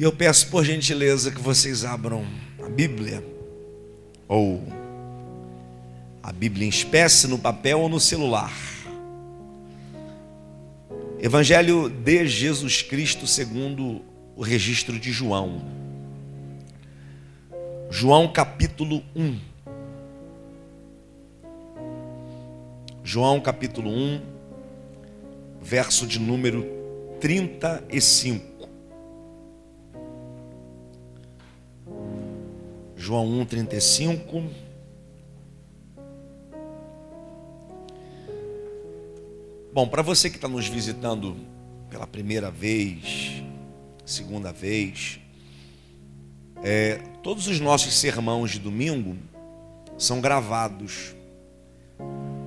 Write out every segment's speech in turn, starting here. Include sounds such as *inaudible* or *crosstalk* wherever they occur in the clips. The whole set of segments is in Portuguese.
E eu peço por gentileza que vocês abram a Bíblia, ou a Bíblia em espécie, no papel ou no celular. Evangelho de Jesus Cristo segundo o registro de João. João capítulo 1. João capítulo 1, verso de número 35. João 1, 35. Bom, para você que está nos visitando pela primeira vez, segunda vez, é, todos os nossos sermãos de domingo são gravados.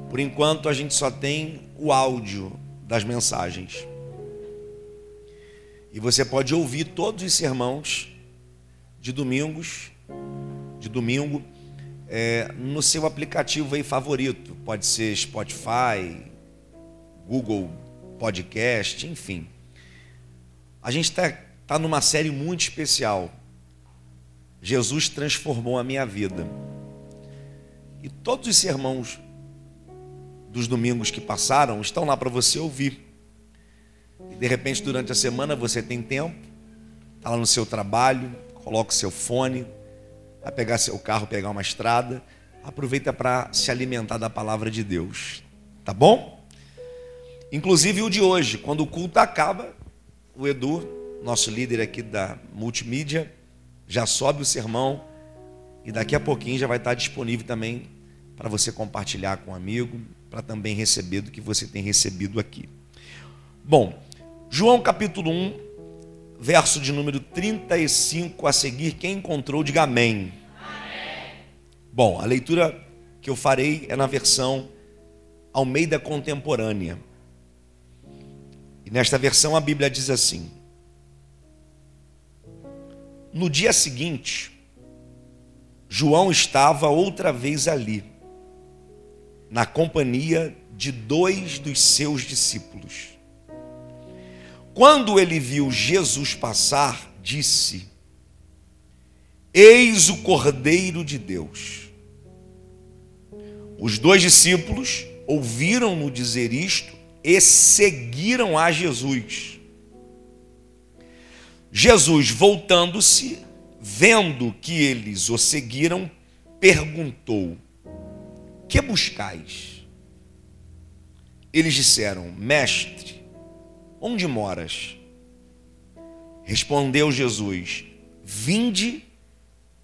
Por enquanto a gente só tem o áudio das mensagens. E você pode ouvir todos os sermãos de domingos de domingo é, no seu aplicativo aí favorito. Pode ser Spotify, Google Podcast, enfim. A gente está tá numa série muito especial. Jesus transformou a minha vida. E todos os sermãos dos domingos que passaram estão lá para você ouvir. E de repente, durante a semana, você tem tempo, está lá no seu trabalho, coloca o seu fone, a pegar seu carro, pegar uma estrada, aproveita para se alimentar da palavra de Deus. Tá bom? Inclusive o de hoje, quando o culto acaba, o Edu, nosso líder aqui da multimídia, já sobe o sermão e daqui a pouquinho já vai estar disponível também para você compartilhar com um amigo, para também receber do que você tem recebido aqui. Bom, João capítulo 1, verso de número 35 a seguir. Quem encontrou, diga amém. amém. Bom, a leitura que eu farei é na versão Almeida Contemporânea. E nesta versão a Bíblia diz assim: No dia seguinte, João estava outra vez ali, na companhia de dois dos seus discípulos. Quando ele viu Jesus passar, disse: Eis o Cordeiro de Deus. Os dois discípulos ouviram-no dizer isto e seguiram a Jesus. Jesus, voltando-se, vendo que eles o seguiram, perguntou: Que buscais? Eles disseram: Mestre, Onde moras? Respondeu Jesus: Vinde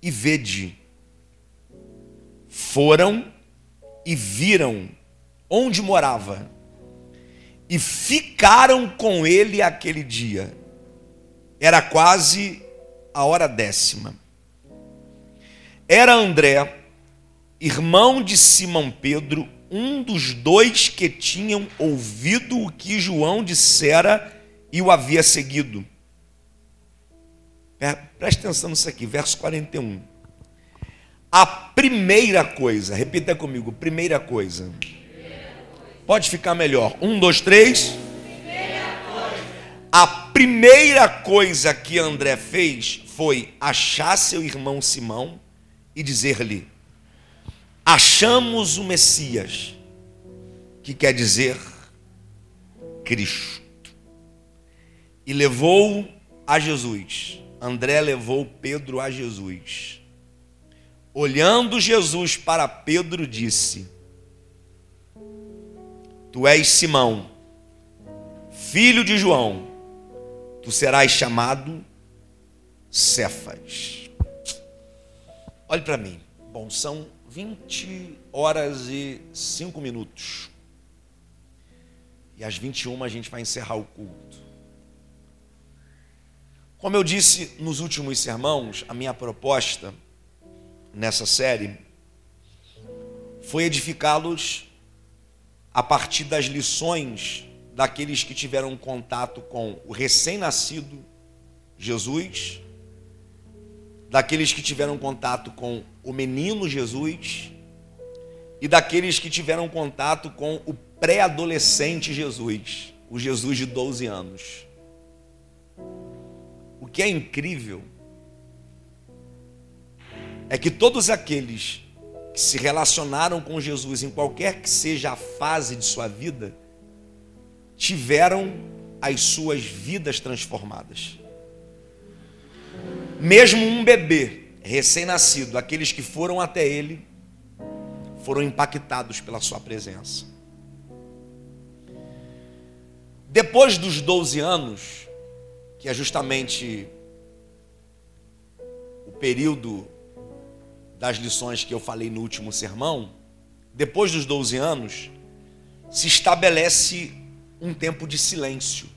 e vede. Foram e viram onde morava e ficaram com ele aquele dia. Era quase a hora décima. Era André, irmão de Simão Pedro, um dos dois que tinham ouvido o que João dissera e o havia seguido. Preste atenção nisso aqui, verso 41. A primeira coisa, repita comigo, primeira coisa. Pode ficar melhor. Um, dois, três. A primeira coisa que André fez foi achar seu irmão Simão e dizer-lhe: achamos o Messias, que quer dizer Cristo. E levou a Jesus. André levou Pedro a Jesus. Olhando Jesus para Pedro, disse: Tu és Simão, filho de João, tu serás chamado Cefas. Olhe para mim. Bom, são 20 horas e 5 minutos. E às 21 a gente vai encerrar o culto. Como eu disse nos últimos sermãos, a minha proposta nessa série foi edificá-los a partir das lições daqueles que tiveram contato com o recém-nascido Jesus, daqueles que tiveram contato com o menino Jesus e daqueles que tiveram contato com o pré-adolescente Jesus, o Jesus de 12 anos. O que é incrível é que todos aqueles que se relacionaram com Jesus em qualquer que seja a fase de sua vida, tiveram as suas vidas transformadas. Mesmo um bebê recém-nascido, aqueles que foram até ele, foram impactados pela sua presença. Depois dos 12 anos, que é justamente o período das lições que eu falei no último sermão, depois dos 12 anos, se estabelece um tempo de silêncio.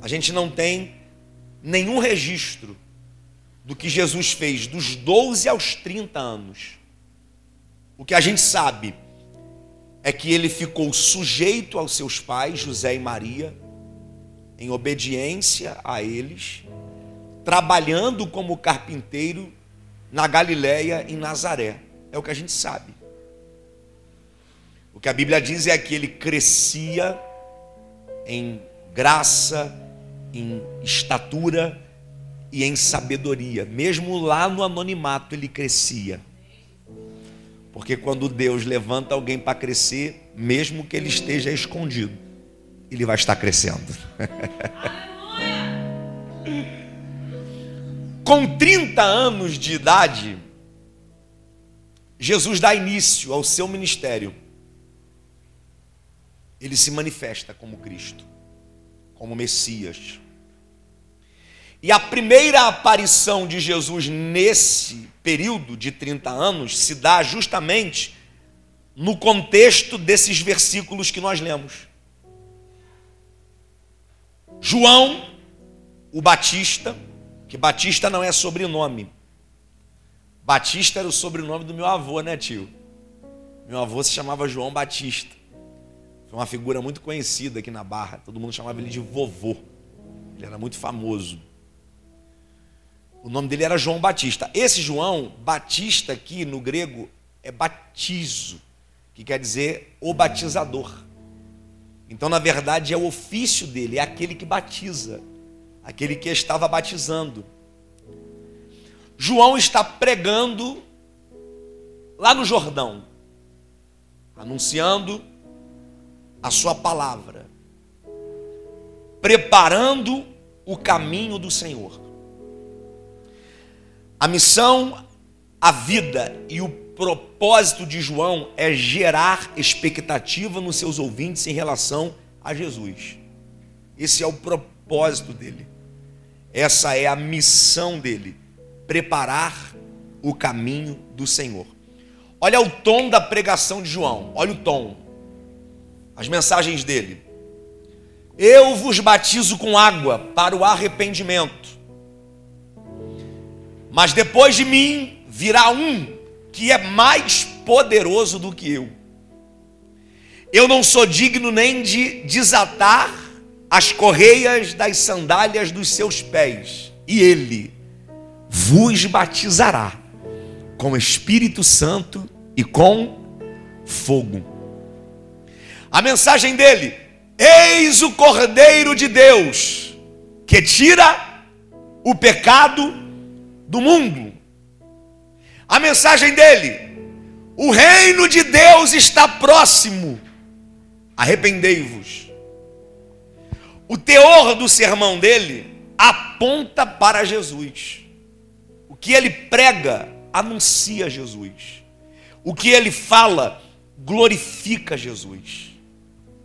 A gente não tem nenhum registro do que Jesus fez dos 12 aos 30 anos. O que a gente sabe é que ele ficou sujeito aos seus pais, José e Maria, em obediência a eles, trabalhando como carpinteiro na Galiléia, em Nazaré. É o que a gente sabe. O que a Bíblia diz é que ele crescia em graça, em estatura e em sabedoria. Mesmo lá no anonimato ele crescia. Porque quando Deus levanta alguém para crescer, mesmo que ele esteja escondido, ele vai estar crescendo. *laughs* Com 30 anos de idade, Jesus dá início ao seu ministério. Ele se manifesta como Cristo, como Messias. E a primeira aparição de Jesus nesse período de 30 anos se dá justamente no contexto desses versículos que nós lemos. João, o Batista, que Batista não é sobrenome. Batista era o sobrenome do meu avô, né, tio? Meu avô se chamava João Batista. Foi uma figura muito conhecida aqui na Barra. Todo mundo chamava ele de vovô. Ele era muito famoso. O nome dele era João Batista. Esse João Batista aqui no grego é batizo, que quer dizer o batizador. Então, na verdade, é o ofício dele, é aquele que batiza aquele que estava batizando. João está pregando lá no Jordão, anunciando a sua palavra, preparando o caminho do Senhor. A missão, a vida e o propósito de João é gerar expectativa nos seus ouvintes em relação a Jesus. Esse é o propósito dele. Essa é a missão dele: preparar o caminho do Senhor. Olha o tom da pregação de João, olha o tom, as mensagens dele. Eu vos batizo com água para o arrependimento, mas depois de mim virá um que é mais poderoso do que eu. Eu não sou digno nem de desatar as correias das sandálias dos seus pés, e ele vos batizará com Espírito Santo e com fogo. A mensagem dele: Eis o Cordeiro de Deus que tira o pecado do mundo. A mensagem dele: O reino de Deus está próximo. Arrependei-vos o teor do sermão dele aponta para Jesus. O que ele prega anuncia Jesus. O que ele fala glorifica Jesus.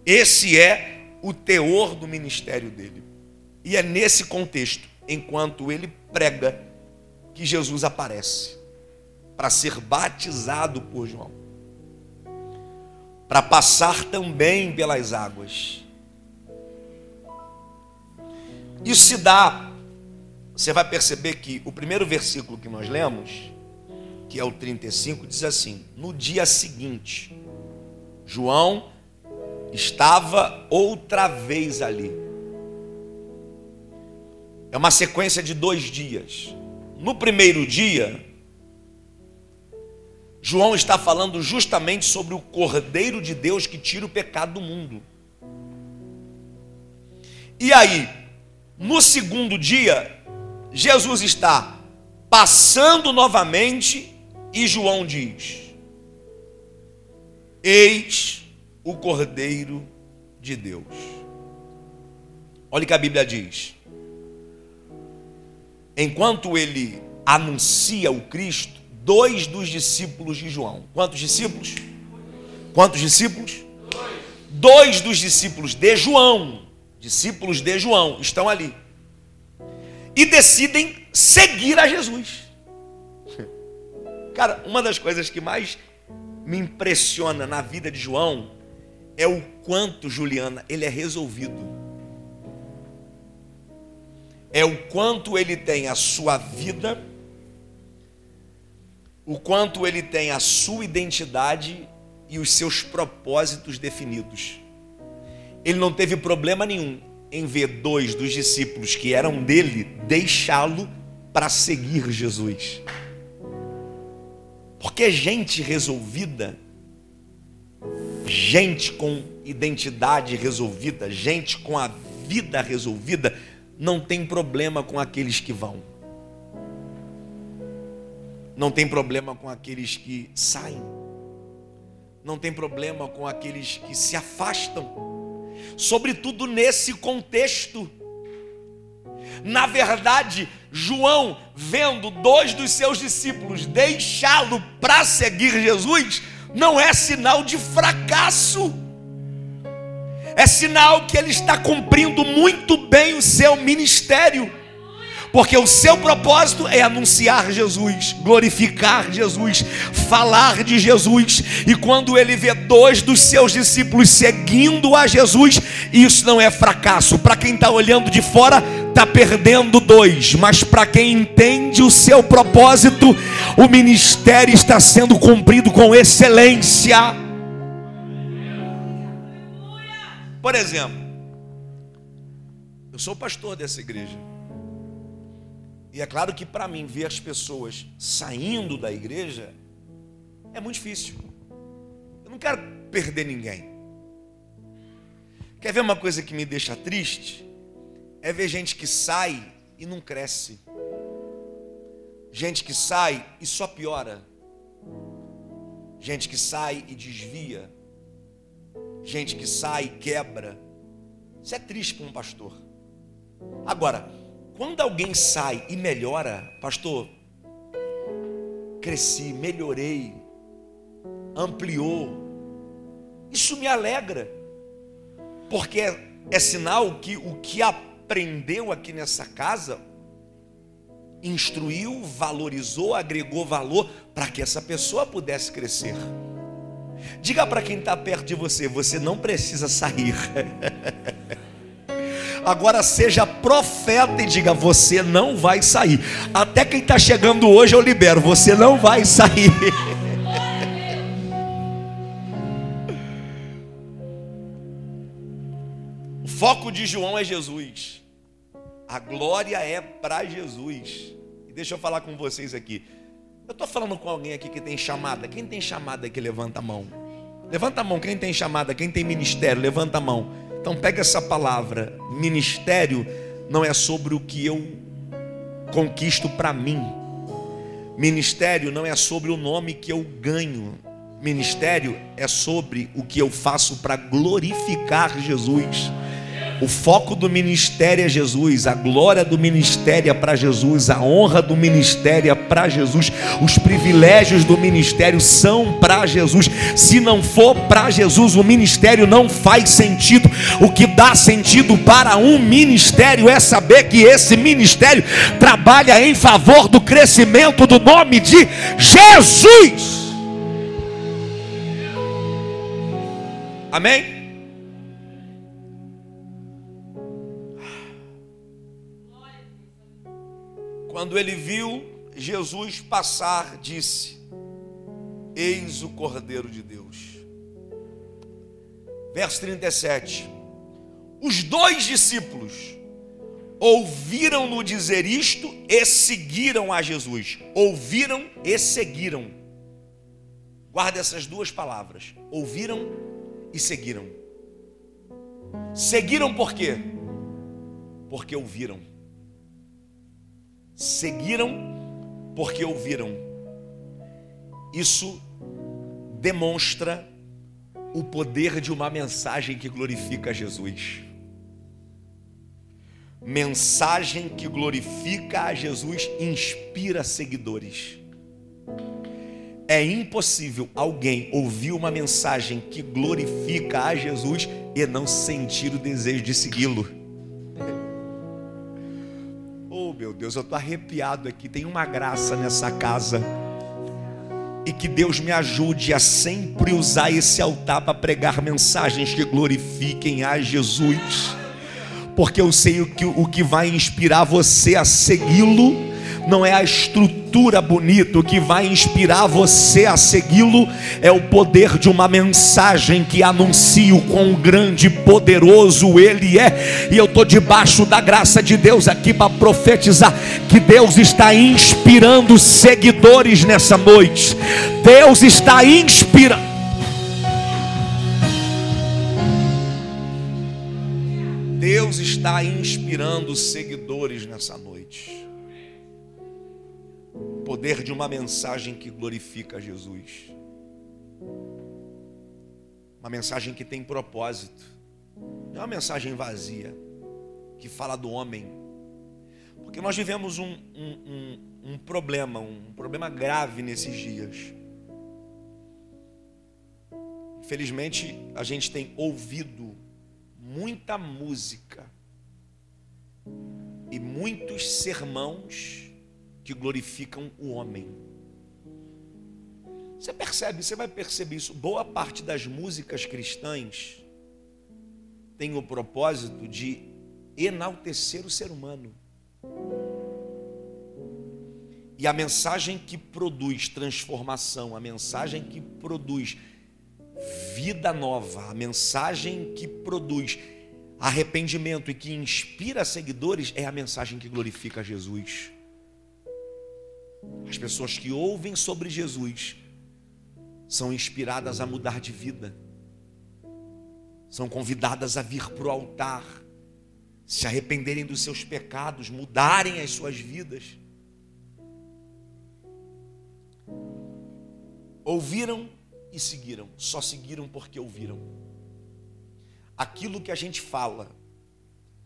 Esse é o teor do ministério dele. E é nesse contexto, enquanto ele prega, que Jesus aparece para ser batizado por João, para passar também pelas águas isso se dá, você vai perceber que o primeiro versículo que nós lemos, que é o 35, diz assim: No dia seguinte, João estava outra vez ali. É uma sequência de dois dias. No primeiro dia, João está falando justamente sobre o Cordeiro de Deus que tira o pecado do mundo. E aí, No segundo dia, Jesus está passando novamente e João diz: Eis o Cordeiro de Deus. Olha o que a Bíblia diz. Enquanto ele anuncia o Cristo, dois dos discípulos de João. Quantos discípulos? Quantos discípulos? Dois dos discípulos de João, discípulos de João, estão ali. E decidem seguir a Jesus. Cara, uma das coisas que mais me impressiona na vida de João é o quanto, Juliana, ele é resolvido. É o quanto ele tem a sua vida, o quanto ele tem a sua identidade e os seus propósitos definidos. Ele não teve problema nenhum em ver dois dos discípulos que eram dele deixá-lo para seguir Jesus. Porque gente resolvida, gente com identidade resolvida, gente com a vida resolvida, não tem problema com aqueles que vão. Não tem problema com aqueles que saem. Não tem problema com aqueles que se afastam. Sobretudo nesse contexto. Na verdade, João, vendo dois dos seus discípulos deixá-lo para seguir Jesus, não é sinal de fracasso. É sinal que ele está cumprindo muito bem o seu ministério porque o seu propósito é anunciar Jesus, glorificar Jesus, falar de Jesus. E quando ele vê dois dos seus discípulos seguindo a Jesus, isso não é fracasso. Para quem está olhando de fora, está perdendo dois, mas para quem entende o seu propósito, o ministério está sendo cumprido com excelência. Por exemplo, eu sou pastor dessa igreja. E é claro que para mim ver as pessoas saindo da igreja é muito difícil. Eu não quero perder ninguém. Quer ver uma coisa que me deixa triste? É ver gente que sai e não cresce. Gente que sai e só piora. Gente que sai e desvia. Gente que sai e quebra. Isso é triste para um pastor. Agora, quando alguém sai e melhora, pastor, cresci, melhorei, ampliou, isso me alegra, porque é, é sinal que o que aprendeu aqui nessa casa instruiu, valorizou, agregou valor para que essa pessoa pudesse crescer. Diga para quem está perto de você: você não precisa sair. *laughs* Agora seja profeta e diga: Você não vai sair. Até quem está chegando hoje eu libero: Você não vai sair. *laughs* foco de João é Jesus. A glória é para Jesus. E deixa eu falar com vocês aqui. Eu estou falando com alguém aqui que tem chamada. Quem tem chamada aqui, levanta a mão. Levanta a mão. Quem tem chamada, quem tem ministério, levanta a mão. Então pega essa palavra, ministério não é sobre o que eu conquisto para mim. Ministério não é sobre o nome que eu ganho. Ministério é sobre o que eu faço para glorificar Jesus. O foco do ministério é Jesus, a glória do ministério é para Jesus, a honra do ministério é para Jesus, os privilégios do ministério são para Jesus. Se não for para Jesus, o ministério não faz sentido. O que dá sentido para um ministério é saber que esse ministério trabalha em favor do crescimento do nome de Jesus. Amém? Quando ele viu Jesus passar, disse: Eis o Cordeiro de Deus. Verso 37. Os dois discípulos ouviram-no dizer isto e seguiram a Jesus. Ouviram e seguiram. Guarda essas duas palavras. Ouviram e seguiram. Seguiram por quê? porque ouviram. Seguiram porque ouviram. Isso demonstra o poder de uma mensagem que glorifica Jesus. Mensagem que glorifica a Jesus inspira seguidores. É impossível alguém ouvir uma mensagem que glorifica a Jesus e não sentir o desejo de segui-lo. Deus, eu estou arrepiado aqui. Tem uma graça nessa casa. E que Deus me ajude a sempre usar esse altar para pregar mensagens que glorifiquem a Jesus. Porque eu sei o que, o que vai inspirar você a segui-lo não é a estrutura bonita, que vai inspirar você a segui-lo é o poder de uma mensagem que anuncia o quão grande e poderoso Ele é. E eu estou debaixo da graça de Deus aqui para profetizar que Deus está inspirando seguidores nessa noite. Deus está inspirando. Deus está inspirando seguidores nessa noite poder de uma mensagem que glorifica Jesus. Uma mensagem que tem propósito. Não é uma mensagem vazia, que fala do homem. Porque nós vivemos um, um, um, um problema, um problema grave nesses dias. Infelizmente, a gente tem ouvido muita música e muitos sermãos que glorificam o homem. Você percebe, você vai perceber isso. Boa parte das músicas cristãs tem o propósito de enaltecer o ser humano. E a mensagem que produz transformação, a mensagem que produz vida nova, a mensagem que produz arrependimento e que inspira seguidores é a mensagem que glorifica Jesus. As pessoas que ouvem sobre Jesus são inspiradas a mudar de vida, são convidadas a vir para o altar, se arrependerem dos seus pecados, mudarem as suas vidas. Ouviram e seguiram, só seguiram porque ouviram. Aquilo que a gente fala,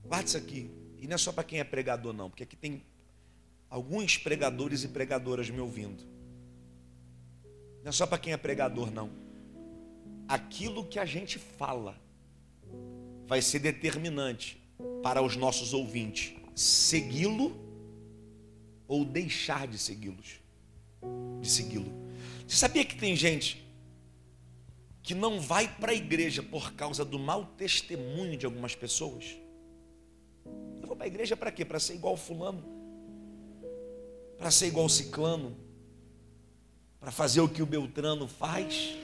guarda isso aqui, e não é só para quem é pregador, não, porque aqui tem alguns pregadores e pregadoras me ouvindo. Não é só para quem é pregador, não. Aquilo que a gente fala vai ser determinante para os nossos ouvintes segui-lo ou deixar de segui-los. De segui-lo. Você sabia que tem gente que não vai para a igreja por causa do mau testemunho de algumas pessoas? Eu vou para a igreja para quê? Para ser igual fulano para ser igual o ciclano, para fazer o que o Beltrano faz.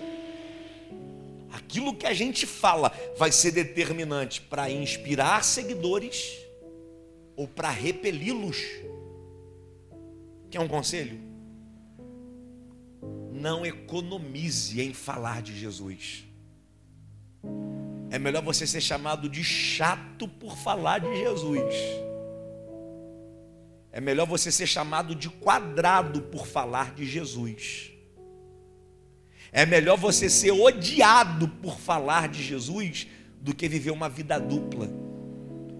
Aquilo que a gente fala vai ser determinante para inspirar seguidores ou para repeli-los. Quer um conselho? Não economize em falar de Jesus. É melhor você ser chamado de chato por falar de Jesus é melhor você ser chamado de quadrado por falar de Jesus. É melhor você ser odiado por falar de Jesus do que viver uma vida dupla.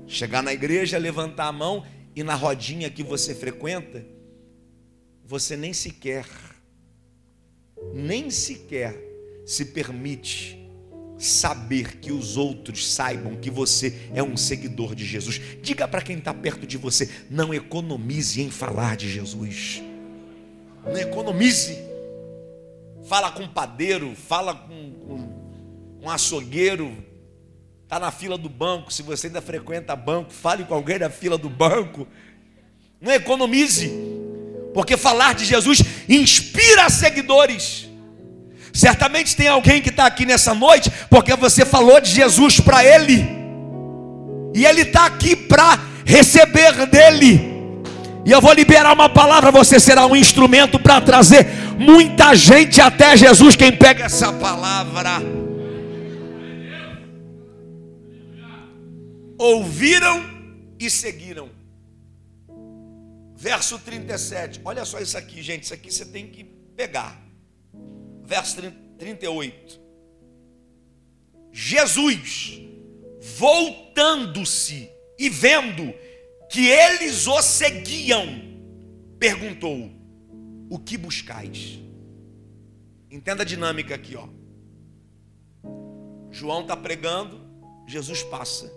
Chegar na igreja, levantar a mão e na rodinha que você frequenta, você nem sequer, nem sequer se permite saber que os outros saibam que você é um seguidor de Jesus. Diga para quem está perto de você: não economize em falar de Jesus. Não economize. Fala com um padeiro, fala com, um açougueiro, está na fila do banco. Se você ainda frequenta banco, fale com alguém da fila do banco. Não economize, porque falar de Jesus inspira seguidores. Certamente tem alguém que está aqui nessa noite porque você falou de Jesus para ele, e ele está aqui para receber dele. E eu vou liberar uma palavra, você será um instrumento para trazer muita gente até Jesus. Quem pega essa palavra, ouviram e seguiram. Verso 37. Olha só isso aqui, gente. Isso aqui você tem que pegar. Verso 38. Jesus, voltando-se e vendo que eles o seguiam, perguntou: O que buscais? Entenda a dinâmica aqui, ó. João está pregando, Jesus passa.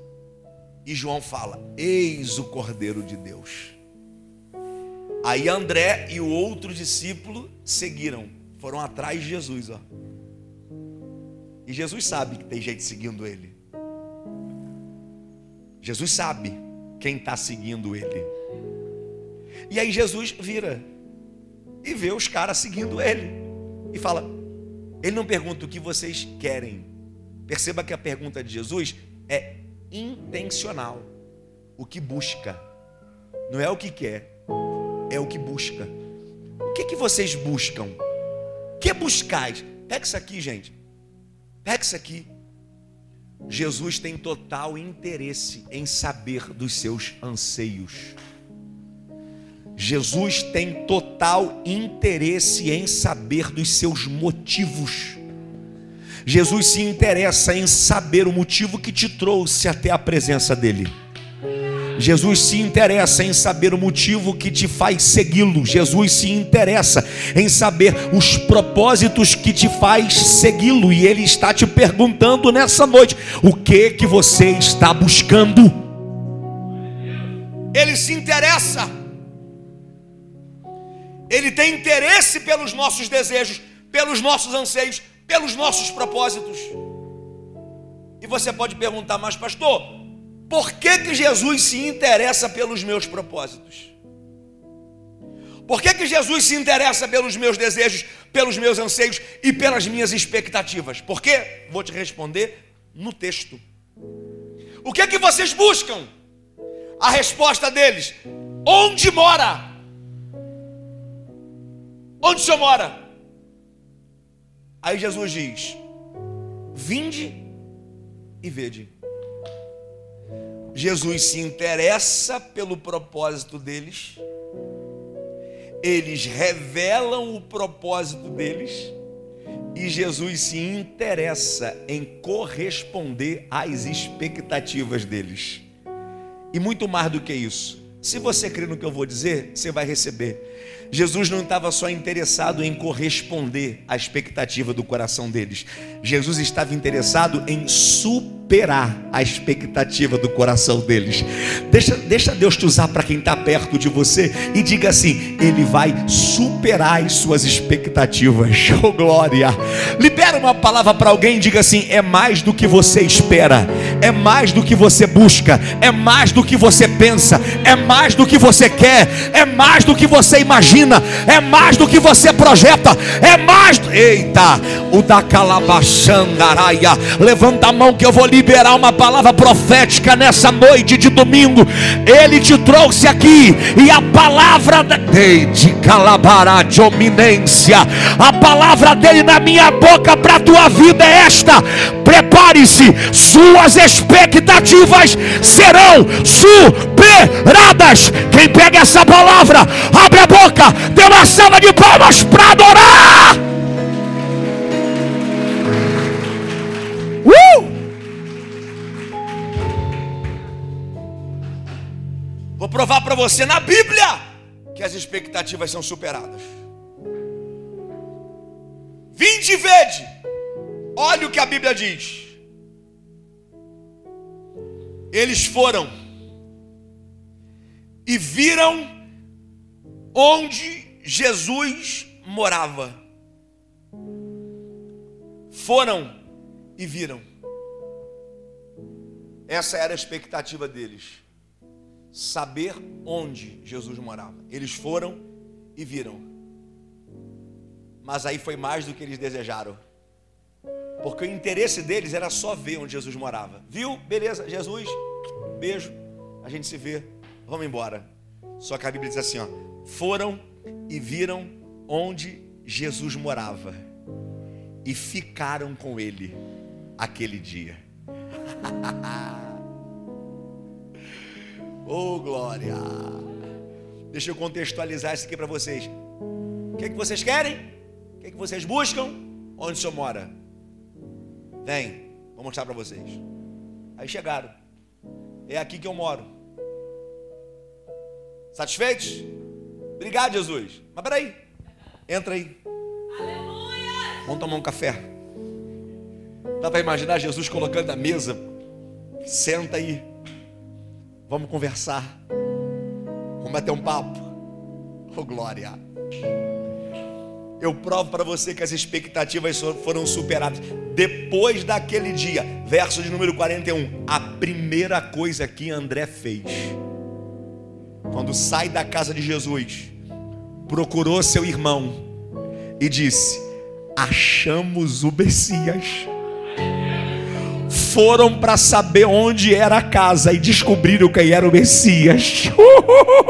E João fala: Eis o Cordeiro de Deus. Aí André e o outro discípulo seguiram, foram atrás de Jesus, ó. E Jesus sabe que tem gente seguindo ele. Jesus sabe quem está seguindo ele. E aí Jesus vira e vê os caras seguindo ele e fala: Ele não pergunta o que vocês querem. Perceba que a pergunta de Jesus é intencional. O que busca, não é o que quer, é o que busca. O que, que vocês buscam? Que buscais? Pega isso aqui, gente. Pega isso aqui. Jesus tem total interesse em saber dos seus anseios. Jesus tem total interesse em saber dos seus motivos. Jesus se interessa em saber o motivo que te trouxe até a presença dEle. Jesus se interessa em saber o motivo que te faz segui-lo. Jesus se interessa em saber os propósitos que te faz segui-lo e ele está te perguntando nessa noite: o que que você está buscando? Ele se interessa. Ele tem interesse pelos nossos desejos, pelos nossos anseios, pelos nossos propósitos. E você pode perguntar, mas pastor, por que, que Jesus se interessa pelos meus propósitos? Por que, que Jesus se interessa pelos meus desejos, pelos meus anseios e pelas minhas expectativas? Por quê? Vou te responder no texto. O que que vocês buscam? A resposta deles: onde mora? Onde o senhor mora? Aí Jesus diz: Vinde e vede. Jesus se interessa pelo propósito deles, eles revelam o propósito deles, e Jesus se interessa em corresponder às expectativas deles. E muito mais do que isso, se você crê no que eu vou dizer, você vai receber. Jesus não estava só interessado em corresponder à expectativa do coração deles, Jesus estava interessado em superar superar a expectativa do coração deles. Deixa, deixa Deus te usar para quem está perto de você e diga assim: Ele vai superar as suas expectativas. *laughs* Oh glória! Libera uma palavra para alguém e diga assim: é mais do que você espera, é mais do que você busca, é mais do que você pensa, é mais do que você quer, é mais do que você imagina, é mais do que você projeta, é mais. Eita! O da calabachandaraia. Levanta a mão que eu vou lhe liberar uma palavra profética nessa noite de domingo. Ele te trouxe aqui e a palavra de calabará de ominência, a palavra dele na minha boca para a tua vida é esta: prepare-se, suas expectativas serão superadas. Quem pega essa palavra, abre a boca, dê uma salva de palmas para adorar. Vou provar para você na Bíblia que as expectativas são superadas. Vinde e vede. Olha o que a Bíblia diz. Eles foram e viram onde Jesus morava. Foram e viram. Essa era a expectativa deles saber onde Jesus morava. Eles foram e viram. Mas aí foi mais do que eles desejaram. Porque o interesse deles era só ver onde Jesus morava. Viu? Beleza, Jesus, beijo, a gente se vê, vamos embora. Só que a Bíblia diz assim: ó, foram e viram onde Jesus morava e ficaram com ele aquele dia. *laughs* Oh, glória! Deixa eu contextualizar isso aqui para vocês. O que, é que vocês querem? O que, é que vocês buscam? Onde o senhor mora? Vem, vou mostrar para vocês. Aí chegaram. É aqui que eu moro. Satisfeitos? Obrigado, Jesus. Mas peraí. Entra aí. Aleluia! Vamos tomar um café. Dá para imaginar Jesus colocando na mesa. Senta aí. Vamos conversar. Vamos bater um papo. Oh, glória. Eu provo para você que as expectativas foram superadas. Depois daquele dia, verso de número 41, a primeira coisa que André fez, quando sai da casa de Jesus, procurou seu irmão e disse: Achamos o Messias foram para saber onde era a casa e descobriram quem era o Messias.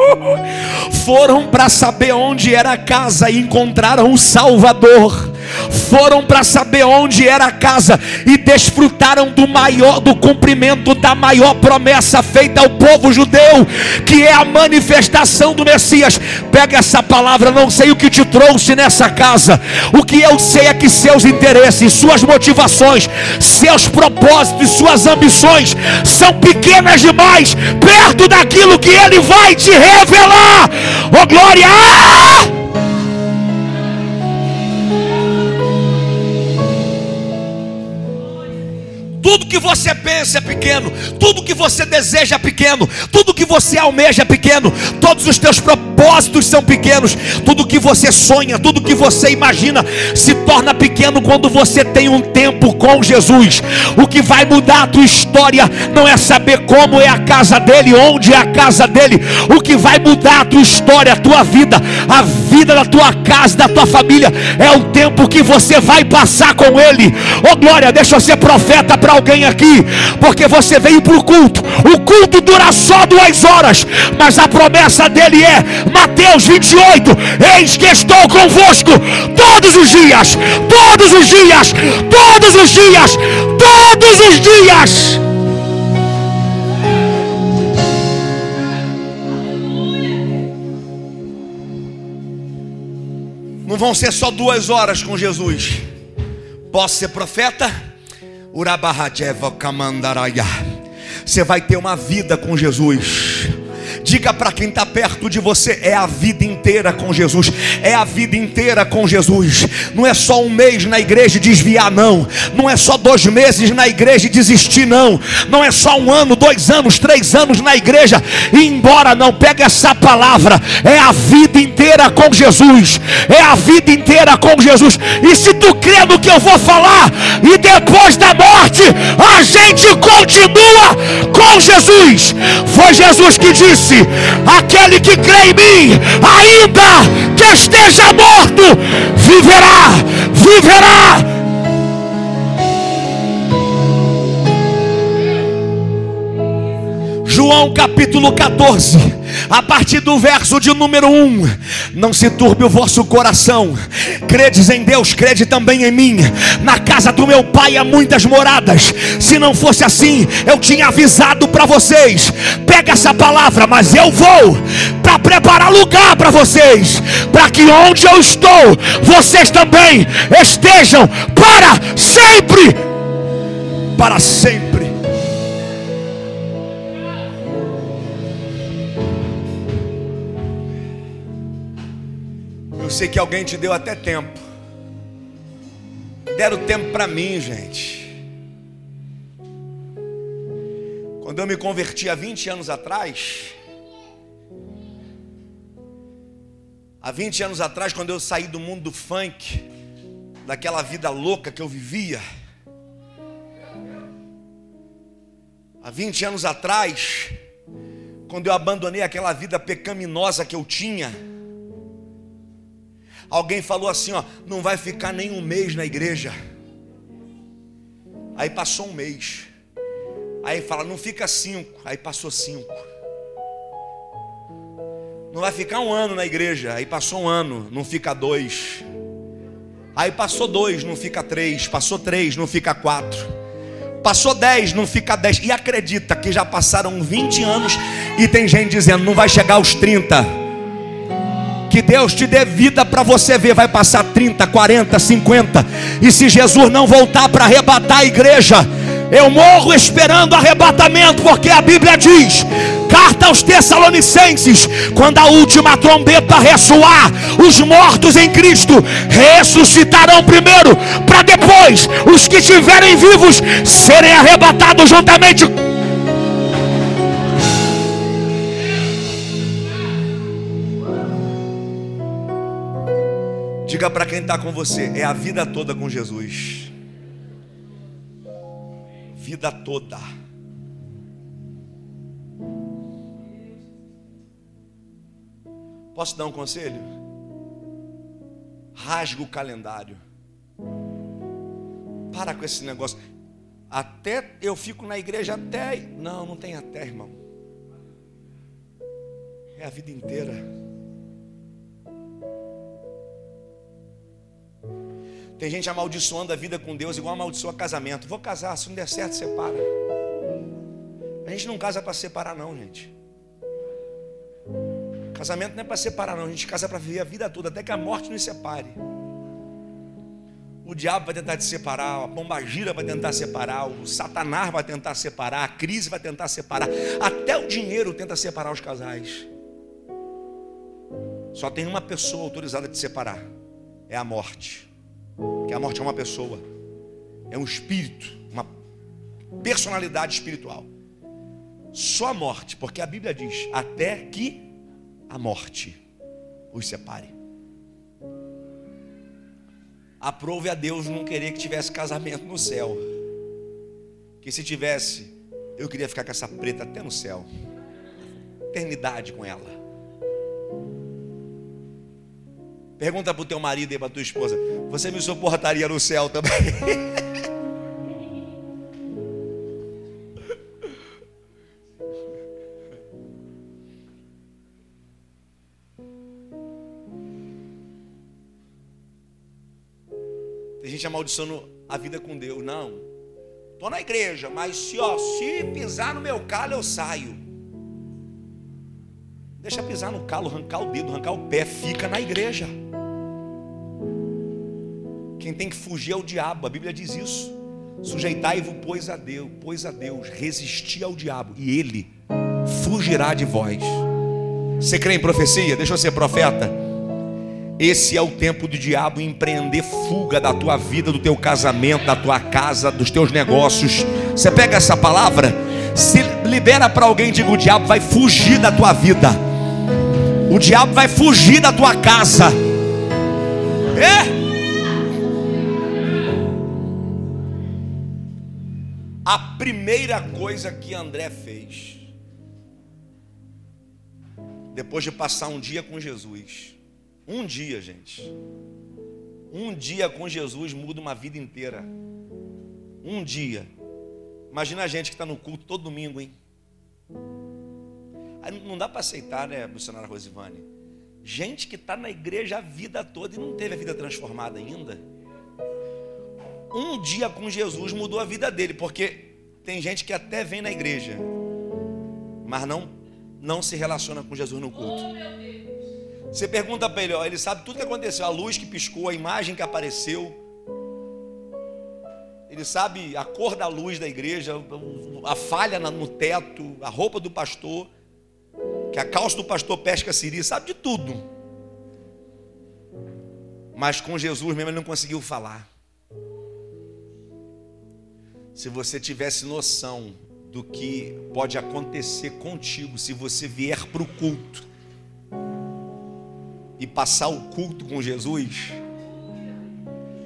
*laughs* foram para saber onde era a casa e encontraram o Salvador foram para saber onde era a casa e desfrutaram do maior do cumprimento da maior promessa feita ao povo judeu, que é a manifestação do Messias. Pega essa palavra, não sei o que te trouxe nessa casa. O que eu sei é que seus interesses, suas motivações, seus propósitos, suas ambições são pequenas demais perto daquilo que ele vai te revelar. Oh glória! Tudo que você pensa é pequeno, tudo que você deseja é pequeno, tudo que você almeja é pequeno, todos os teus propósitos são pequenos, tudo que você sonha, tudo que você imagina se torna pequeno quando você tem um tempo com Jesus. O que vai mudar a tua história não é saber como é a casa dele, onde é a casa dele. O que vai mudar a tua história, a tua vida, a vida da tua casa, da tua família, é o tempo que você vai passar com ele. Oh glória, deixa eu ser profeta para alguém aqui, porque você veio para o culto. O culto dura só duas horas, mas a promessa dele é Mateus 28: Eis que estou convosco todos os dias, todos os dias, todos os dias, todos os dias. Não vão ser só duas horas com Jesus. Posso ser profeta? Você vai ter uma vida com Jesus. Diga para quem está perto de você: é a vida inteira com Jesus, é a vida inteira com Jesus. Não é só um mês na igreja desviar, não. Não é só dois meses na igreja desistir, não. Não é só um ano, dois anos, três anos na igreja e ir embora, não. Pega essa palavra: é a vida inteira com Jesus. É a vida inteira com Jesus. E se tu crê no que eu vou falar, e depois da morte, a gente continua com Jesus. Foi Jesus que disse aquele que crê em mim, ainda que esteja morto, viverá, viverá. João capítulo 14, a partir do verso de número 1: Não se turbe o vosso coração, credes em Deus, crede também em mim. Na casa do meu pai há muitas moradas. Se não fosse assim, eu tinha avisado para vocês. Pega essa palavra, mas eu vou para preparar lugar para vocês, para que onde eu estou, vocês também estejam para sempre. Para sempre. Eu sei que alguém te deu até tempo. Deram tempo para mim, gente. Quando eu me converti há 20 anos atrás, há 20 anos atrás, quando eu saí do mundo do funk, daquela vida louca que eu vivia, há 20 anos atrás, quando eu abandonei aquela vida pecaminosa que eu tinha, Alguém falou assim, ó, não vai ficar nem um mês na igreja. Aí passou um mês. Aí fala, não fica cinco. Aí passou cinco. Não vai ficar um ano na igreja. Aí passou um ano, não fica dois. Aí passou dois, não fica três. Passou três, não fica quatro. Passou 10, não fica 10. E acredita que já passaram 20 anos e tem gente dizendo, não vai chegar aos 30. Que Deus te dê vida para você ver, vai passar 30, 40, 50. E se Jesus não voltar para arrebatar a igreja, eu morro esperando arrebatamento, porque a Bíblia diz: carta aos Tessalonicenses, quando a última trombeta ressoar, os mortos em Cristo ressuscitarão primeiro, para depois os que estiverem vivos serem arrebatados juntamente. Diga para quem está com você: é a vida toda com Jesus vida toda. Posso dar um conselho? Rasga o calendário. Para com esse negócio. Até eu fico na igreja até. Não, não tem até, irmão. É a vida inteira. Tem gente amaldiçoando a vida com Deus igual amaldiçoa casamento. Vou casar, se não der certo, separa. A gente não casa para separar, não, gente. Casamento não é para separar, não. A gente casa para viver a vida toda, até que a morte nos separe. O diabo vai tentar te separar, a pomba gira vai tentar separar, o satanás vai tentar separar, a crise vai tentar separar, até o dinheiro tenta separar os casais. Só tem uma pessoa autorizada de separar: é a morte. Que a morte é uma pessoa, é um espírito, uma personalidade espiritual. Só a morte, porque a Bíblia diz: até que a morte os separe. Aprove a Deus não querer que tivesse casamento no céu. Que se tivesse, eu queria ficar com essa preta até no céu. Eternidade com ela. Pergunta para o teu marido e para tua esposa: Você me suportaria no céu também? *laughs* Tem gente amaldiçoando a vida com Deus. Não. Estou na igreja, mas se, ó, se pisar no meu calo, eu saio. Deixa pisar no calo, arrancar o dedo, arrancar o pé, fica na igreja. Quem tem que fugir é o diabo, a Bíblia diz isso. Sujeitai-vos, pois a Deus, pois a Deus, resisti ao diabo, e ele fugirá de vós. Você crê em profecia? Deixa eu ser profeta. Esse é o tempo do diabo empreender fuga da tua vida, do teu casamento, da tua casa, dos teus negócios. Você pega essa palavra, se libera para alguém, diga: o diabo vai fugir da tua vida, o diabo vai fugir da tua casa. É? A primeira coisa que André fez, depois de passar um dia com Jesus, um dia, gente, um dia com Jesus muda uma vida inteira. Um dia. Imagina a gente que está no culto todo domingo, hein? Não dá para aceitar, né, missionária Rosivane? Gente que está na igreja a vida toda e não teve a vida transformada ainda um dia com Jesus mudou a vida dele, porque tem gente que até vem na igreja, mas não não se relaciona com Jesus no culto. Você pergunta para ele, ó, ele sabe tudo que aconteceu, a luz que piscou, a imagem que apareceu. Ele sabe a cor da luz da igreja, a falha no teto, a roupa do pastor, que a calça do pastor pesca siri, sabe de tudo. Mas com Jesus mesmo ele não conseguiu falar se você tivesse noção do que pode acontecer contigo se você vier para o culto e passar o culto com Jesus,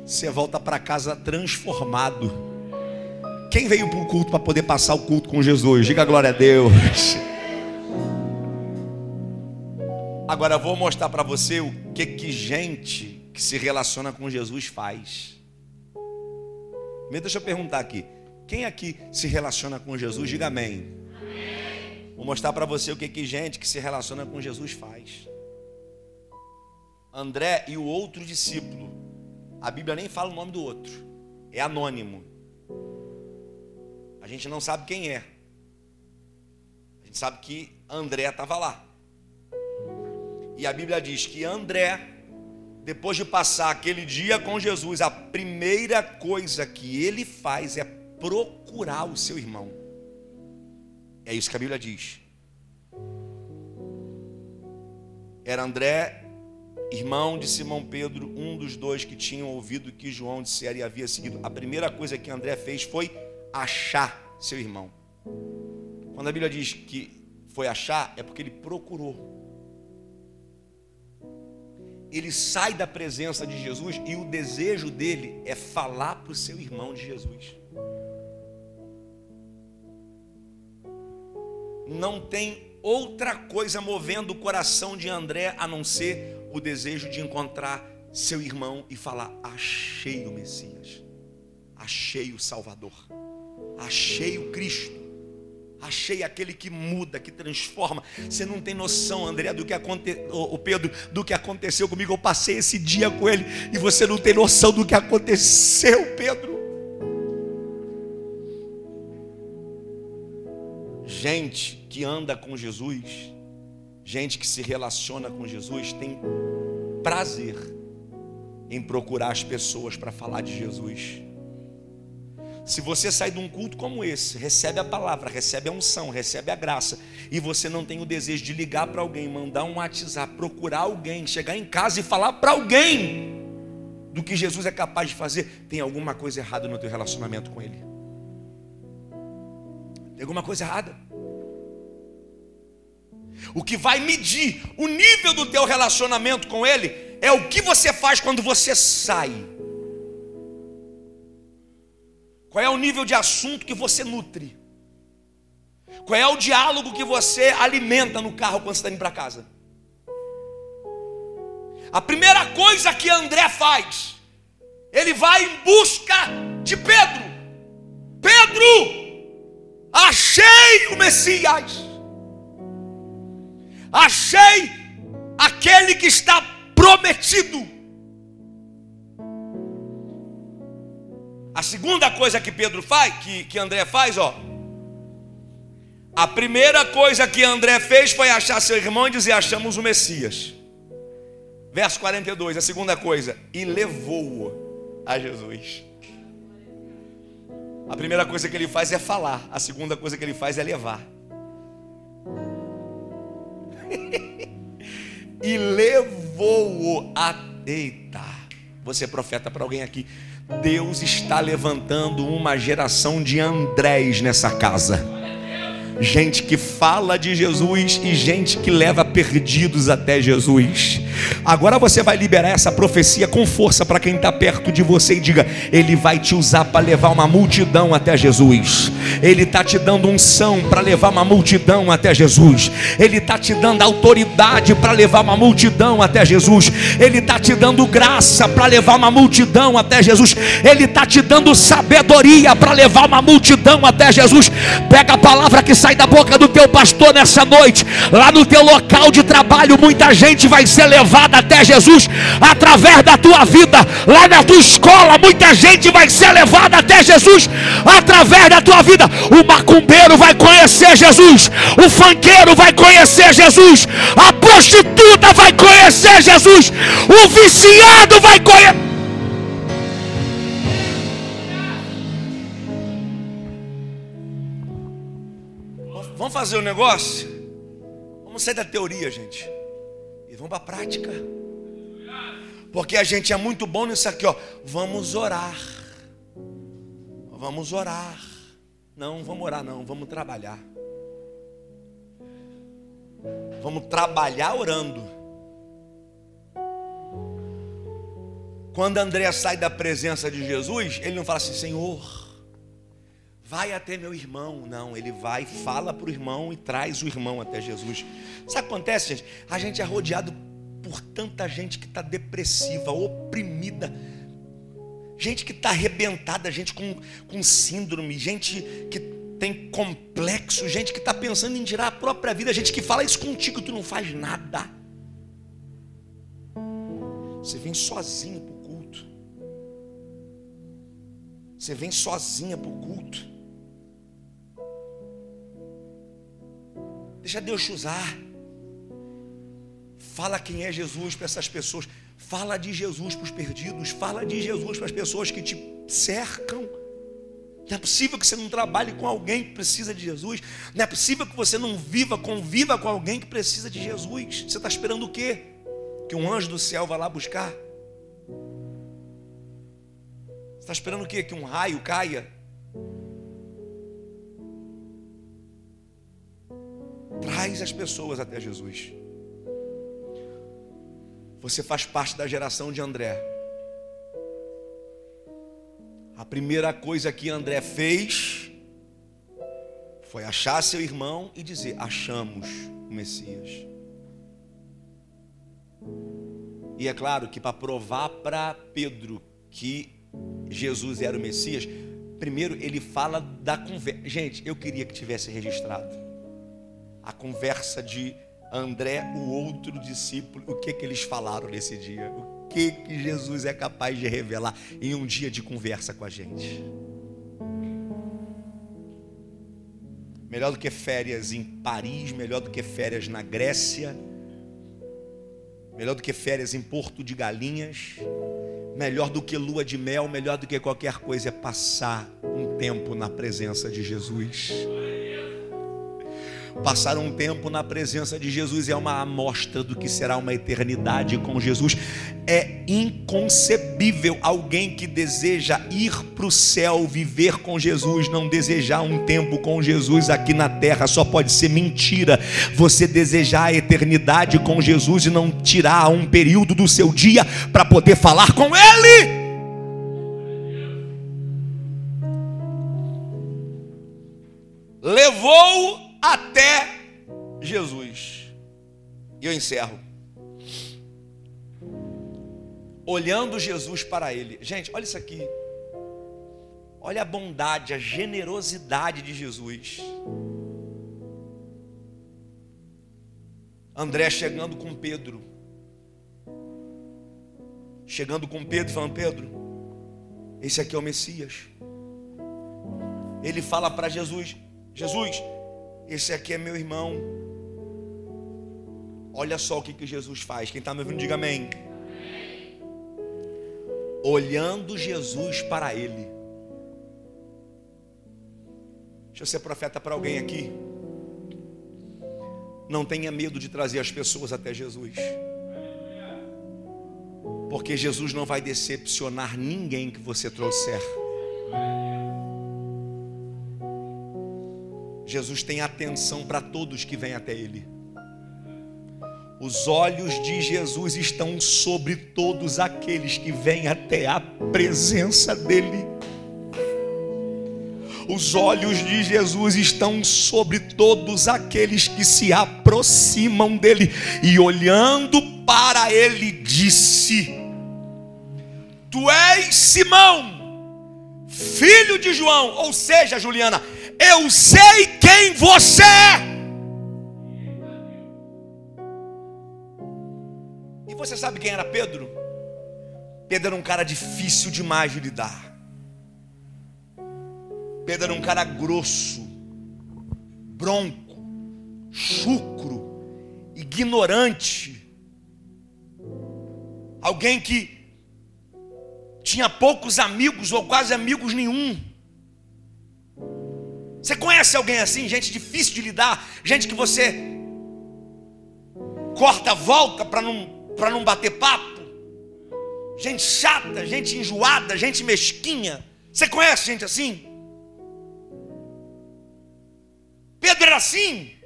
você volta para casa transformado. Quem veio para o culto para poder passar o culto com Jesus? Diga glória a Deus. Agora vou mostrar para você o que que gente que se relaciona com Jesus faz. Deixa eu perguntar aqui. Quem aqui se relaciona com Jesus, diga amém. amém. Vou mostrar para você o que, que gente que se relaciona com Jesus faz. André e o outro discípulo. A Bíblia nem fala o nome do outro. É anônimo. A gente não sabe quem é. A gente sabe que André estava lá. E a Bíblia diz que André, depois de passar aquele dia com Jesus, a primeira coisa que ele faz é procurar o seu irmão. É isso que a Bíblia diz. Era André, irmão de Simão Pedro, um dos dois que tinham ouvido que João dissera e havia seguido. A primeira coisa que André fez foi achar seu irmão. Quando a Bíblia diz que foi achar, é porque ele procurou. Ele sai da presença de Jesus e o desejo dele é falar para o seu irmão de Jesus. Não tem outra coisa movendo o coração de André a não ser o desejo de encontrar seu irmão e falar: Achei o Messias, achei o Salvador, achei o Cristo. Achei aquele que muda, que transforma. Você não tem noção, André, do que aconteceu, o Pedro, do que aconteceu comigo. Eu passei esse dia com ele e você não tem noção do que aconteceu, Pedro. Gente que anda com Jesus, gente que se relaciona com Jesus, tem prazer em procurar as pessoas para falar de Jesus. Se você sai de um culto como esse, recebe a palavra, recebe a unção, recebe a graça, e você não tem o desejo de ligar para alguém, mandar um WhatsApp, procurar alguém, chegar em casa e falar para alguém do que Jesus é capaz de fazer, tem alguma coisa errada no teu relacionamento com Ele. Tem alguma coisa errada. O que vai medir o nível do teu relacionamento com Ele é o que você faz quando você sai qual é o nível de assunto que você nutre? Qual é o diálogo que você alimenta no carro quando você está indo para casa? A primeira coisa que André faz, ele vai em busca de Pedro. Pedro, achei o Messias, achei aquele que está prometido. A segunda coisa que Pedro faz, que, que André faz, ó. A primeira coisa que André fez foi achar seu irmão e dizer: Achamos o Messias. Verso 42, a segunda coisa, e levou-o a Jesus. A primeira coisa que ele faz é falar, a segunda coisa que ele faz é levar. *laughs* e levou-o a. Eita, você é profeta para alguém aqui. Deus está levantando uma geração de Andrés nessa casa gente que fala de Jesus e gente que leva perdidos até Jesus. Agora você vai liberar essa profecia com força para quem está perto de você e diga: Ele vai te usar para levar uma multidão até Jesus. Ele está te dando unção para levar uma multidão até Jesus. Ele está te dando autoridade para levar uma multidão até Jesus. Ele está te dando graça para levar uma multidão até Jesus. Ele está te dando sabedoria para levar uma multidão até Jesus. Pega a palavra que sai da boca do teu pastor nessa noite. Lá no teu local de trabalho, muita gente vai ser levada até Jesus através da tua vida. Lá na tua escola, muita gente vai ser levada até Jesus através da tua vida. O macumbeiro vai conhecer Jesus, o fanqueiro vai conhecer Jesus, a prostituta vai conhecer Jesus, o viciado vai conhecer. Vamos fazer um negócio? Vamos sair da teoria, gente. Vamos para a prática. Porque a gente é muito bom nisso aqui, ó. Vamos orar. Vamos orar. Não, vamos orar, não. Vamos trabalhar. Vamos trabalhar orando. Quando André sai da presença de Jesus, ele não fala assim, Senhor, vai até meu irmão. Não, ele vai, fala para o irmão e traz o irmão até Jesus. Sabe o que acontece, gente? A gente é rodeado por tanta gente que está depressiva, oprimida, gente que está arrebentada, gente com, com síndrome, gente que tem complexo, gente que está pensando em tirar a própria vida, gente que fala isso contigo, tu não faz nada. Você vem sozinho para o culto. Você vem sozinha para o culto. Deixa Deus te usar. Fala quem é Jesus para essas pessoas. Fala de Jesus para os perdidos. Fala de Jesus para as pessoas que te cercam. Não é possível que você não trabalhe com alguém que precisa de Jesus. Não é possível que você não viva, conviva com alguém que precisa de Jesus. Você está esperando o quê? Que um anjo do céu vá lá buscar? Você está esperando o quê? Que um raio caia? Traz as pessoas até Jesus. Você faz parte da geração de André. A primeira coisa que André fez foi achar seu irmão e dizer: Achamos o Messias. E é claro que para provar para Pedro que Jesus era o Messias, primeiro ele fala da conversa. Gente, eu queria que tivesse registrado a conversa de André, o outro discípulo, o que que eles falaram nesse dia? que, que Jesus é capaz de revelar em um dia de conversa com a gente. Melhor do que férias em Paris, melhor do que férias na Grécia, melhor do que férias em Porto de Galinhas, melhor do que lua de mel, melhor do que qualquer coisa é passar um tempo na presença de Jesus. Passar um tempo na presença de Jesus é uma amostra do que será uma eternidade com Jesus. É inconcebível alguém que deseja ir para o céu, viver com Jesus, não desejar um tempo com Jesus aqui na terra. Só pode ser mentira. Você desejar a eternidade com Jesus e não tirar um período do seu dia para poder falar com Ele. levou até Jesus. E eu encerro. Olhando Jesus para ele. Gente, olha isso aqui. Olha a bondade, a generosidade de Jesus. André chegando com Pedro. Chegando com Pedro, falando: Pedro, esse aqui é o Messias. Ele fala para Jesus: Jesus, esse aqui é meu irmão. Olha só o que, que Jesus faz. Quem está me ouvindo, diga amém. Olhando Jesus para ele. Deixa eu ser profeta para alguém aqui. Não tenha medo de trazer as pessoas até Jesus. Porque Jesus não vai decepcionar ninguém que você trouxer. Jesus tem atenção para todos que vêm até Ele. Os olhos de Jesus estão sobre todos aqueles que vêm até a presença dEle. Os olhos de Jesus estão sobre todos aqueles que se aproximam dele, e olhando para ele, disse: Tu és Simão, filho de João, ou seja, Juliana, eu sei quem você é. E você sabe quem era Pedro? Pedro era um cara difícil demais de lidar. Pedro era um cara grosso, bronco, chucro, ignorante. Alguém que tinha poucos amigos ou quase amigos nenhum. Você conhece alguém assim, gente difícil de lidar, gente que você corta volta para não, não bater papo? Gente chata, gente enjoada, gente mesquinha. Você conhece gente assim? Pedro era assim.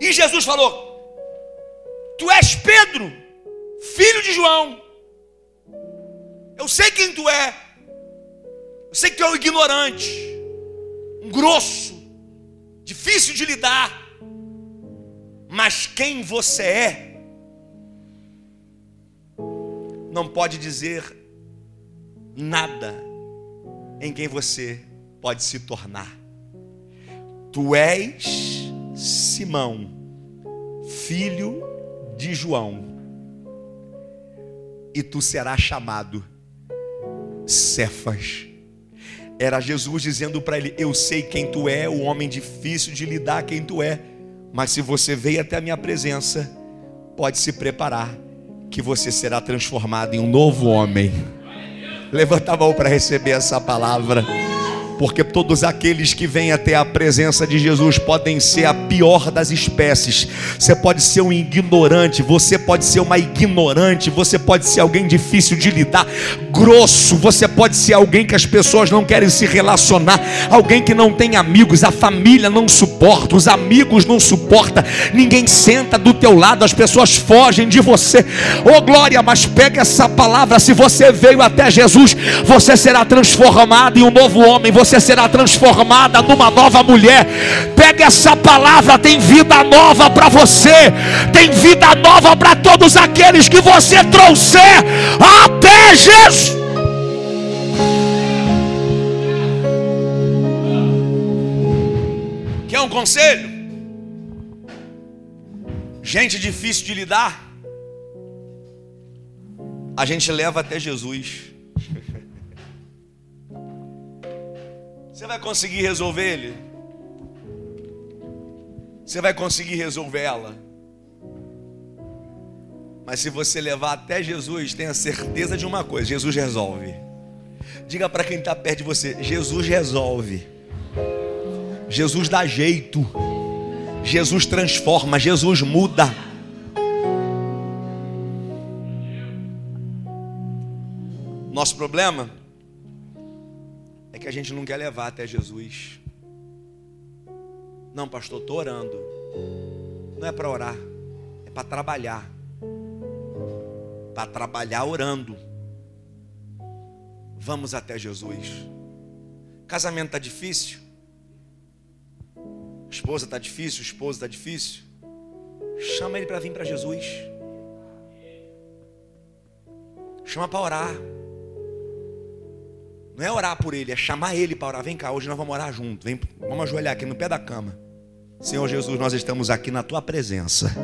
E Jesus falou: Tu és Pedro, filho de João. Eu sei quem tu é. Eu sei que tu é um ignorante grosso, difícil de lidar. Mas quem você é, não pode dizer nada em quem você pode se tornar. Tu és Simão, filho de João, e tu serás chamado Cefas era Jesus dizendo para ele: Eu sei quem tu é, o homem difícil de lidar, quem tu é. Mas se você veio até a minha presença, pode se preparar, que você será transformado em um novo homem. Levanta a mão para receber essa palavra porque todos aqueles que vêm até a presença de Jesus podem ser a pior das espécies. Você pode ser um ignorante, você pode ser uma ignorante, você pode ser alguém difícil de lidar, grosso, você pode ser alguém que as pessoas não querem se relacionar, alguém que não tem amigos, a família não suporta, os amigos não suporta, ninguém senta do teu lado, as pessoas fogem de você. Oh glória, mas pega essa palavra, se você veio até Jesus, você será transformado em um novo homem. Você você será transformada numa nova mulher. Pega essa palavra, tem vida nova para você, tem vida nova para todos aqueles que você trouxer até Jesus. Quer um conselho? Gente difícil de lidar, a gente leva até Jesus. Você vai conseguir resolver ele? Você vai conseguir resolver ela? Mas se você levar até Jesus, tenha certeza de uma coisa: Jesus resolve. Diga para quem está perto de você: Jesus resolve. Jesus dá jeito. Jesus transforma. Jesus muda. Nosso problema que a gente não quer levar até Jesus. Não, pastor, estou orando. Não é para orar, é para trabalhar. Para trabalhar orando. Vamos até Jesus. Casamento está difícil? Esposa está difícil? Esposa está difícil? Chama ele para vir para Jesus. Chama para orar. Não é orar por ele, é chamar ele para orar. Vem cá, hoje nós vamos orar junto. Vem, vamos ajoelhar aqui no pé da cama. Senhor Jesus, nós estamos aqui na tua presença.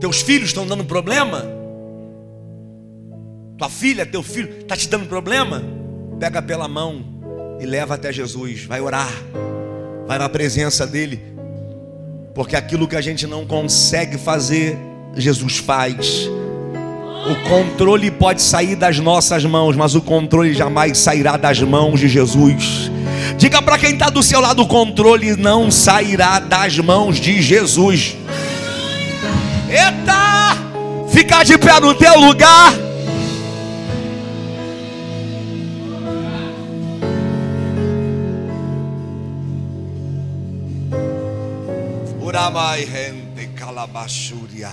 Teus filhos estão dando problema? Tua filha, teu filho está te dando problema? Pega pela mão e leva até Jesus. Vai orar. Vai na presença dele. Porque aquilo que a gente não consegue fazer, Jesus faz. O controle pode sair das nossas mãos, mas o controle jamais sairá das mãos de Jesus. Diga para quem está do seu lado: o controle não sairá das mãos de Jesus. Eita! Fica de pé no teu lugar. Uramai rende calabachúria.